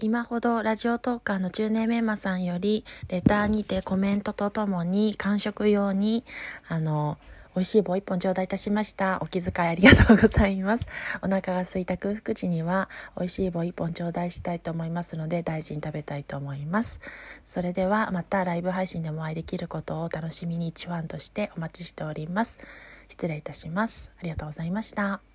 今ほどラジオトーカーの中年メンマさんよりレターにてコメントとともに完食用にあの美味しい棒一本頂戴いたしました。お気遣いありがとうございます。お腹が空いた空腹時には美味しい棒一本頂戴したいと思いますので大事に食べたいと思います。それではまたライブ配信でもお会いできることを楽しみに一ンとしてお待ちしております。失礼いたします。ありがとうございました。